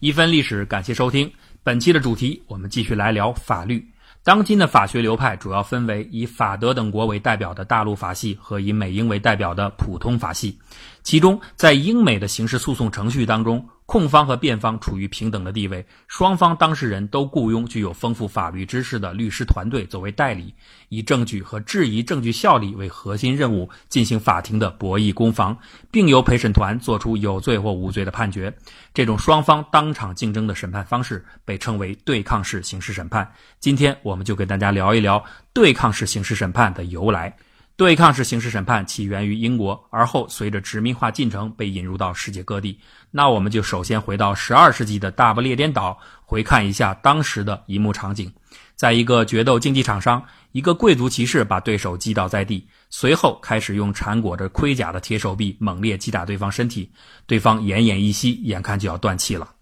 一分历史，感谢收听本期的主题。我们继续来聊法律。当今的法学流派主要分为以法德等国为代表的大陆法系和以美英为代表的普通法系。其中，在英美的刑事诉讼程序当中，控方和辩方处于平等的地位，双方当事人都雇佣具有丰富法律知识的律师团队作为代理，以证据和质疑证据效力为核心任务进行法庭的博弈攻防，并由陪审团作出有罪或无罪的判决。这种双方当场竞争的审判方式被称为对抗式刑事审判。今天，我们就给大家聊一聊对抗式刑事审判的由来。对抗式刑事审判起源于英国，而后随着殖民化进程被引入到世界各地。那我们就首先回到十二世纪的大不列颠岛，回看一下当时的一幕场景：在一个决斗竞技场上，一个贵族骑士把对手击倒在地，随后开始用缠裹着盔甲的铁手臂猛烈击打对方身体，对方奄奄一息，眼看就要断气了。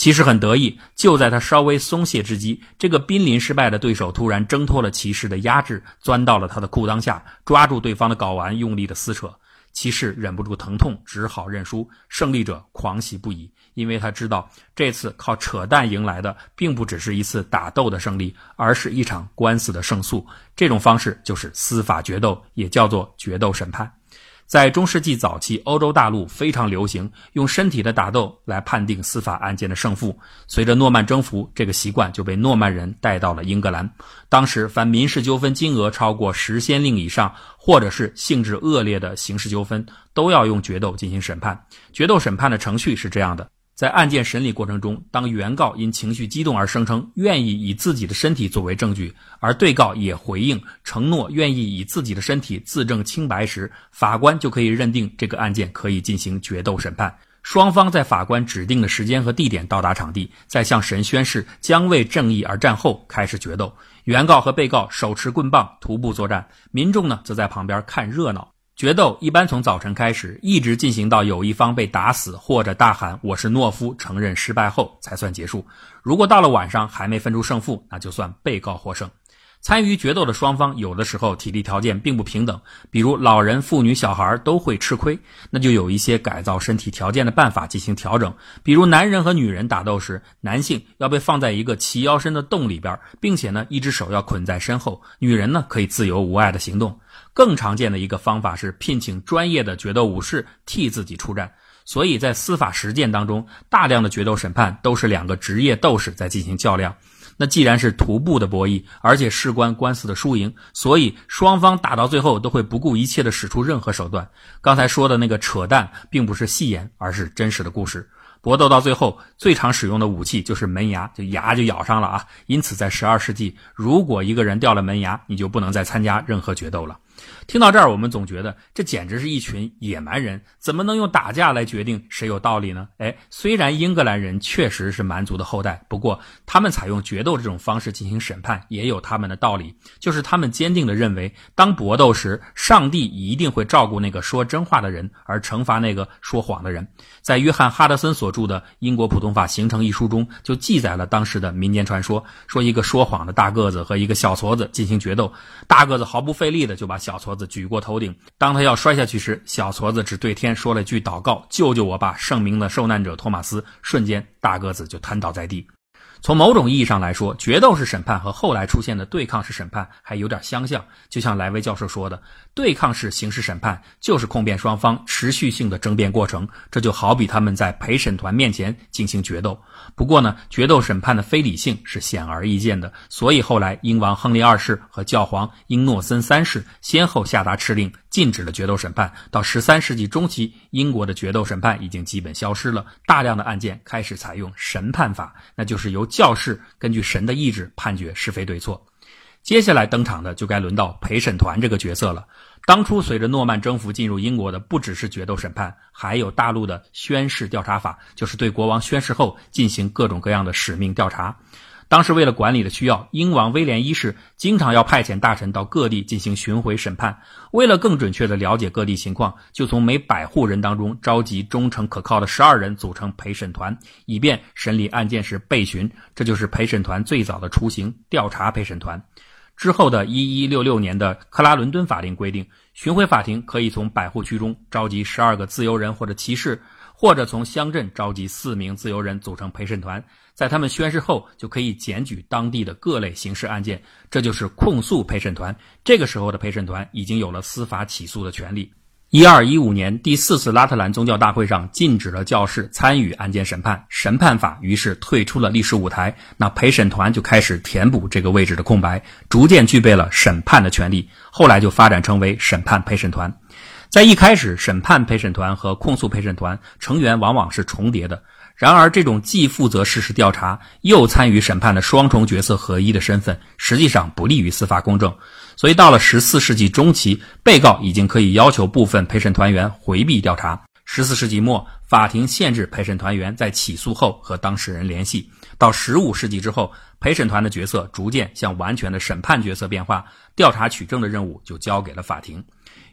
骑士很得意，就在他稍微松懈之际，这个濒临失败的对手突然挣脱了骑士的压制，钻到了他的裤裆下，抓住对方的睾丸，用力的撕扯。骑士忍不住疼痛，只好认输。胜利者狂喜不已，因为他知道这次靠扯淡赢来的，并不只是一次打斗的胜利，而是一场官司的胜诉。这种方式就是司法决斗，也叫做决斗审判。在中世纪早期，欧洲大陆非常流行用身体的打斗来判定司法案件的胜负。随着诺曼征服，这个习惯就被诺曼人带到了英格兰。当时，凡民事纠纷金额超过十先令以上，或者是性质恶劣的刑事纠纷，都要用决斗进行审判。决斗审判的程序是这样的。在案件审理过程中，当原告因情绪激动而声称愿意以自己的身体作为证据，而被告也回应承诺愿意以自己的身体自证清白时，法官就可以认定这个案件可以进行决斗审判。双方在法官指定的时间和地点到达场地，在向神宣誓将为正义而战后开始决斗。原告和被告手持棍棒徒步作战，民众呢则在旁边看热闹。决斗一般从早晨开始，一直进行到有一方被打死或者大喊“我是懦夫”承认失败后才算结束。如果到了晚上还没分出胜负，那就算被告获胜。参与决斗的双方有的时候体力条件并不平等，比如老人、妇女、小孩都会吃亏，那就有一些改造身体条件的办法进行调整。比如男人和女人打斗时，男性要被放在一个齐腰深的洞里边，并且呢一只手要捆在身后；女人呢可以自由无碍的行动。更常见的一个方法是聘请专业的决斗武士替自己出战，所以在司法实践当中，大量的决斗审判都是两个职业斗士在进行较量。那既然是徒步的博弈，而且事关官司的输赢，所以双方打到最后都会不顾一切的使出任何手段。刚才说的那个扯淡，并不是戏言，而是真实的故事。搏斗到最后，最常使用的武器就是门牙，就牙就咬上了啊。因此，在十二世纪，如果一个人掉了门牙，你就不能再参加任何决斗了。听到这儿，我们总觉得这简直是一群野蛮人，怎么能用打架来决定谁有道理呢？哎，虽然英格兰人确实是蛮族的后代，不过他们采用决斗这种方式进行审判，也有他们的道理，就是他们坚定地认为，当搏斗时，上帝一定会照顾那个说真话的人，而惩罚那个说谎的人。在约翰·哈德森所著的《英国普通法形成》一书中，就记载了当时的民间传说，说一个说谎的大个子和一个小矬子进行决斗，大个子毫不费力的就把小小矬子举过头顶，当他要摔下去时，小矬子只对天说了句祷告：“救救我吧，圣明的受难者托马斯！”瞬间，大个子就瘫倒在地。从某种意义上来说，决斗式审判和后来出现的对抗式审判还有点相像。就像莱维教授说的，对抗式刑事审判就是控辩双方持续性的争辩过程，这就好比他们在陪审团面前进行决斗。不过呢，决斗审判的非理性是显而易见的，所以后来英王亨利二世和教皇英诺森三世先后下达敕令，禁止了决斗审判。到十三世纪中期，英国的决斗审判已经基本消失了，大量的案件开始采用审判法，那就是由教士根据神的意志判决是非对错。接下来登场的就该轮到陪审团这个角色了。当初随着诺曼征服进入英国的不只是决斗审判，还有大陆的宣誓调查法，就是对国王宣誓后进行各种各样的使命调查。当时为了管理的需要，英王威廉一世经常要派遣大臣到各地进行巡回审判。为了更准确地了解各地情况，就从每百户人当中召集忠诚可靠的十二人组成陪审团，以便审理案件时备询。这就是陪审团最早的雏形——调查陪审团。之后的一一六六年的克拉伦敦法令规定，巡回法庭可以从百户区中召集十二个自由人或者骑士。或者从乡镇召集四名自由人组成陪审团，在他们宣誓后就可以检举当地的各类刑事案件，这就是控诉陪审团。这个时候的陪审团已经有了司法起诉的权利。一二一五年第四次拉特兰宗教大会上禁止了教士参与案件审判，审判法于是退出了历史舞台。那陪审团就开始填补这个位置的空白，逐渐具备了审判的权利。后来就发展成为审判陪审团。在一开始，审判陪审团和控诉陪审团成员往往是重叠的。然而，这种既负责事实调查又参与审判的双重角色合一的身份，实际上不利于司法公正。所以，到了十四世纪中期，被告已经可以要求部分陪审团员回避调查。十四世纪末，法庭限制陪审团员在起诉后和当事人联系。到十五世纪之后，陪审团的角色逐渐向完全的审判角色变化，调查取证的任务就交给了法庭。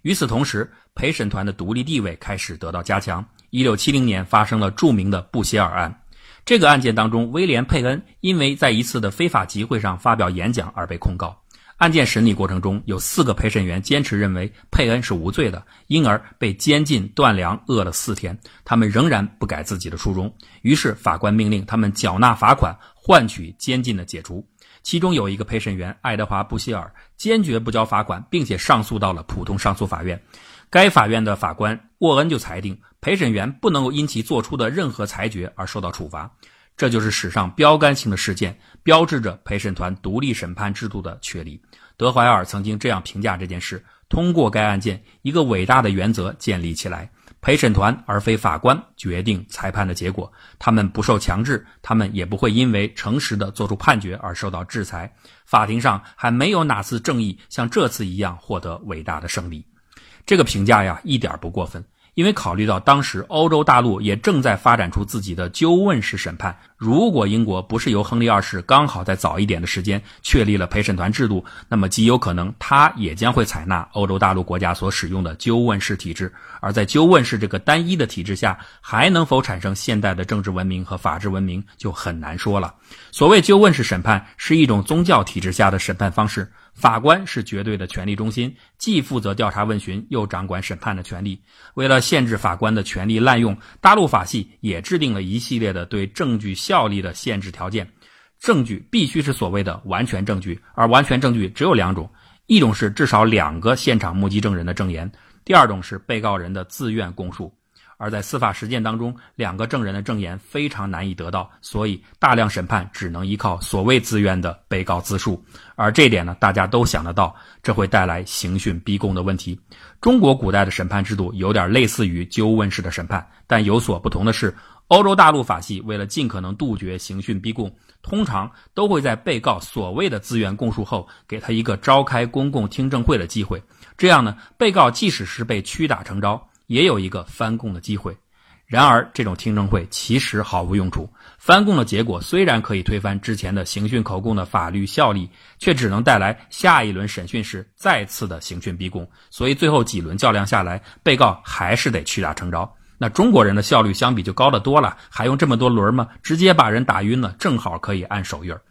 与此同时，陪审团的独立地位开始得到加强。一六七零年发生了著名的布歇尔案，这个案件当中，威廉·佩恩因为在一次的非法集会上发表演讲而被控告。案件审理过程中，有四个陪审员坚持认为佩恩是无罪的，因而被监禁断粮，饿了四天。他们仍然不改自己的初衷，于是法官命令他们缴纳罚款，换取监禁的解除。其中有一个陪审员爱德华·布希尔坚决不交罚款，并且上诉到了普通上诉法院。该法院的法官沃恩就裁定，陪审员不能够因其做出的任何裁决而受到处罚。这就是史上标杆性的事件，标志着陪审团独立审判制度的确立。德怀尔曾经这样评价这件事：通过该案件，一个伟大的原则建立起来。陪审团而非法官决定裁判的结果，他们不受强制，他们也不会因为诚实的做出判决而受到制裁。法庭上还没有哪次正义像这次一样获得伟大的胜利。这个评价呀，一点不过分。因为考虑到当时欧洲大陆也正在发展出自己的纠问式审判，如果英国不是由亨利二世刚好在早一点的时间确立了陪审团制度，那么极有可能他也将会采纳欧洲大陆国家所使用的纠问式体制。而在纠问式这个单一的体制下，还能否产生现代的政治文明和法治文明就很难说了。所谓纠问式审判是一种宗教体制下的审判方式。法官是绝对的权力中心，既负责调查问询，又掌管审判的权利。为了限制法官的权力滥用，大陆法系也制定了一系列的对证据效力的限制条件。证据必须是所谓的完全证据，而完全证据只有两种：一种是至少两个现场目击证人的证言；第二种是被告人的自愿供述。而在司法实践当中，两个证人的证言非常难以得到，所以大量审判只能依靠所谓自愿的被告自述。而这一点呢，大家都想得到，这会带来刑讯逼供的问题。中国古代的审判制度有点类似于纠问式的审判，但有所不同的是，欧洲大陆法系为了尽可能杜绝刑讯逼供，通常都会在被告所谓的自愿供述后，给他一个召开公共听证会的机会。这样呢，被告即使是被屈打成招。也有一个翻供的机会，然而这种听证会其实毫无用处。翻供的结果虽然可以推翻之前的刑讯口供的法律效力，却只能带来下一轮审讯时再次的刑讯逼供。所以最后几轮较量下来，被告还是得屈打成招。那中国人的效率相比就高得多了，还用这么多轮吗？直接把人打晕了，正好可以按手印儿。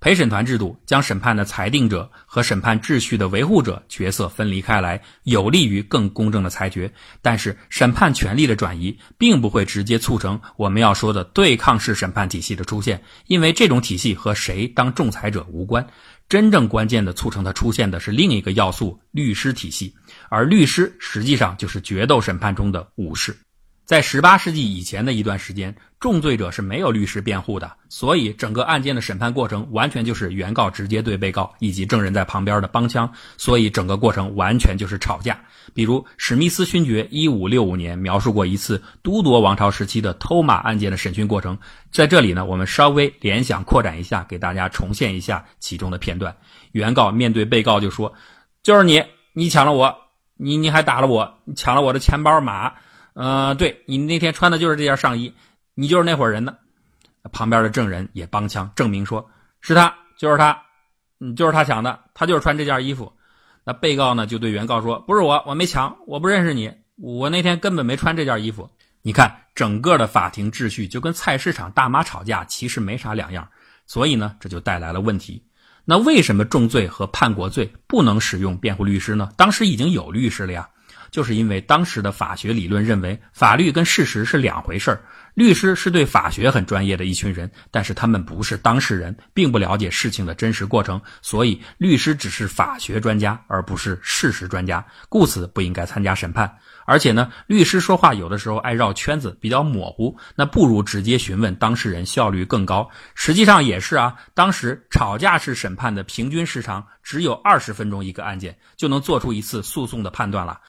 陪审团制度将审判的裁定者和审判秩序的维护者角色分离开来，有利于更公正的裁决。但是，审判权力的转移并不会直接促成我们要说的对抗式审判体系的出现，因为这种体系和谁当仲裁者无关。真正关键的促成它出现的是另一个要素——律师体系，而律师实际上就是决斗审判中的武士。在十八世纪以前的一段时间，重罪者是没有律师辩护的，所以整个案件的审判过程完全就是原告直接对被告以及证人在旁边的帮腔，所以整个过程完全就是吵架。比如史密斯勋爵一五六五年描述过一次都铎王朝时期的偷马案件的审讯过程，在这里呢，我们稍微联想扩展一下，给大家重现一下其中的片段。原告面对被告就说：“就是你，你抢了我，你你还打了我，你抢了我的钱包马。”呃，对你那天穿的就是这件上衣，你就是那伙人的。旁边的证人也帮腔证明说，是他，就是他，嗯，就是他抢的，他就是穿这件衣服。那被告呢就对原告说，不是我，我没抢，我不认识你，我那天根本没穿这件衣服。你看，整个的法庭秩序就跟菜市场大妈吵架其实没啥两样，所以呢，这就带来了问题。那为什么重罪和叛国罪不能使用辩护律师呢？当时已经有律师了呀。就是因为当时的法学理论认为法律跟事实是两回事儿。律师是对法学很专业的一群人，但是他们不是当事人，并不了解事情的真实过程，所以律师只是法学专家，而不是事实专家，故此不应该参加审判。而且呢，律师说话有的时候爱绕圈子，比较模糊，那不如直接询问当事人，效率更高。实际上也是啊，当时吵架式审判的平均时长只有二十分钟一个案件，就能做出一次诉讼的判断了。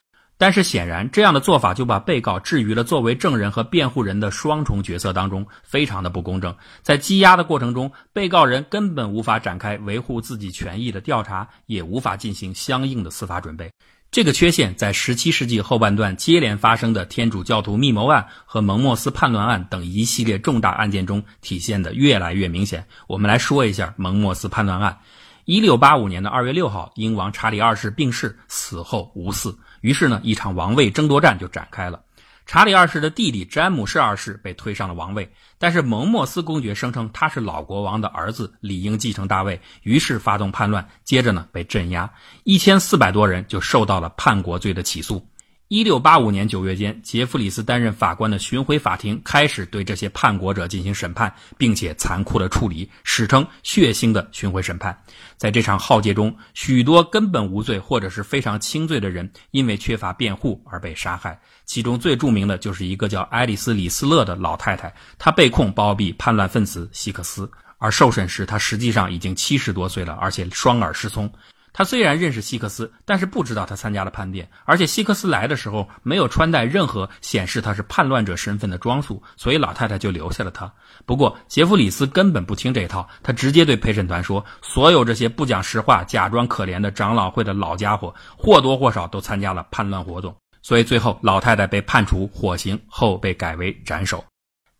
但是显然，这样的做法就把被告置于了作为证人和辩护人的双重角色当中，非常的不公正。在羁押的过程中，被告人根本无法展开维护自己权益的调查，也无法进行相应的司法准备。这个缺陷在十七世纪后半段接连发生的天主教徒密谋案和蒙莫斯叛乱案等一系列重大案件中体现的越来越明显。我们来说一下蒙莫斯叛乱案。一六八五年的二月六号，英王查理二世病逝，死后无嗣。于是呢，一场王位争夺战就展开了。查理二世的弟弟詹姆士二世被推上了王位，但是蒙莫斯公爵声称他是老国王的儿子，理应继承大位，于是发动叛乱。接着呢，被镇压，一千四百多人就受到了叛国罪的起诉。一六八五年九月间，杰弗里斯担任法官的巡回法庭开始对这些叛国者进行审判，并且残酷的处理，史称“血腥的巡回审判”。在这场浩劫中，许多根本无罪或者是非常轻罪的人，因为缺乏辩护而被杀害。其中最著名的就是一个叫爱丽丝·李斯勒的老太太，她被控包庇叛乱分子希克斯，而受审时她实际上已经七十多岁了，而且双耳失聪。他虽然认识希克斯，但是不知道他参加了叛变，而且希克斯来的时候没有穿戴任何显示他是叛乱者身份的装束，所以老太太就留下了他。不过杰弗里斯根本不听这套，他直接对陪审团说：“所有这些不讲实话、假装可怜的长老会的老家伙，或多或少都参加了叛乱活动。”所以最后老太太被判处火刑，后被改为斩首。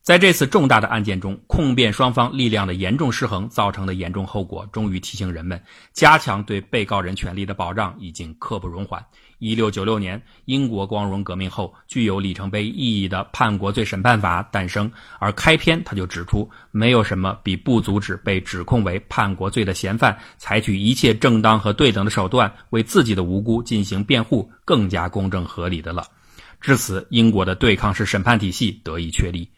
在这次重大的案件中，控辩双方力量的严重失衡造成的严重后果，终于提醒人们，加强对被告人权利的保障已经刻不容缓。一六九六年，英国光荣革命后具有里程碑意义的《叛国罪审判法》诞生，而开篇他就指出，没有什么比不阻止被指控为叛国罪的嫌犯采取一切正当和对等的手段为自己的无辜进行辩护更加公正合理的了。至此，英国的对抗式审判体系得以确立。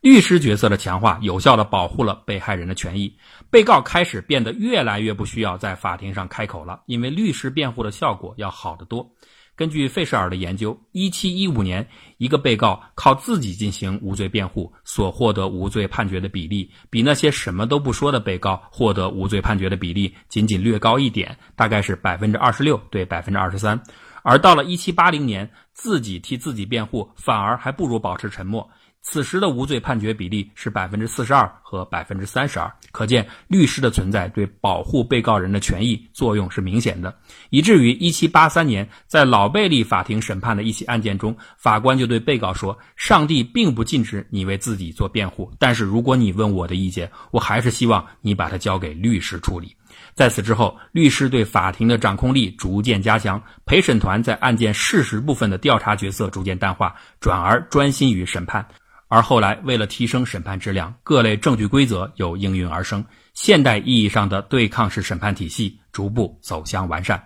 律师角色的强化，有效地保护了被害人的权益。被告开始变得越来越不需要在法庭上开口了，因为律师辩护的效果要好得多。根据费舍尔的研究一七一五年，一个被告靠自己进行无罪辩护所获得无罪判决的比例，比那些什么都不说的被告获得无罪判决的比例仅仅略高一点，大概是百分之二十六对百分之二十三。而到了一七八零年，自己替自己辩护反而还不如保持沉默。此时的无罪判决比例是百分之四十二和百分之三十二，可见律师的存在对保护被告人的权益作用是明显的，以至于一七八三年在老贝利法庭审判的一起案件中，法官就对被告说：“上帝并不禁止你为自己做辩护，但是如果你问我的意见，我还是希望你把它交给律师处理。”在此之后，律师对法庭的掌控力逐渐加强，陪审团在案件事实部分的调查角色逐渐淡化，转而专心于审判。而后来，为了提升审判质量，各类证据规则又应运而生，现代意义上的对抗式审判体系逐步走向完善。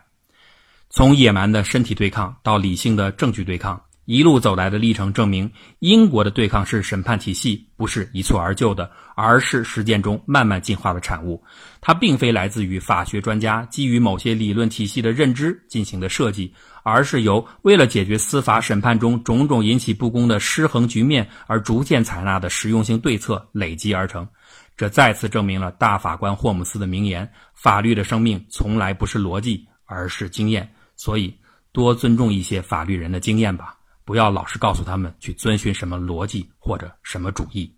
从野蛮的身体对抗到理性的证据对抗，一路走来的历程证明，英国的对抗式审判体系不是一蹴而就的，而是实践中慢慢进化的产物。它并非来自于法学专家基于某些理论体系的认知进行的设计。而是由为了解决司法审判中种种引起不公的失衡局面而逐渐采纳的实用性对策累积而成，这再次证明了大法官霍姆斯的名言：法律的生命从来不是逻辑，而是经验。所以，多尊重一些法律人的经验吧，不要老是告诉他们去遵循什么逻辑或者什么主义。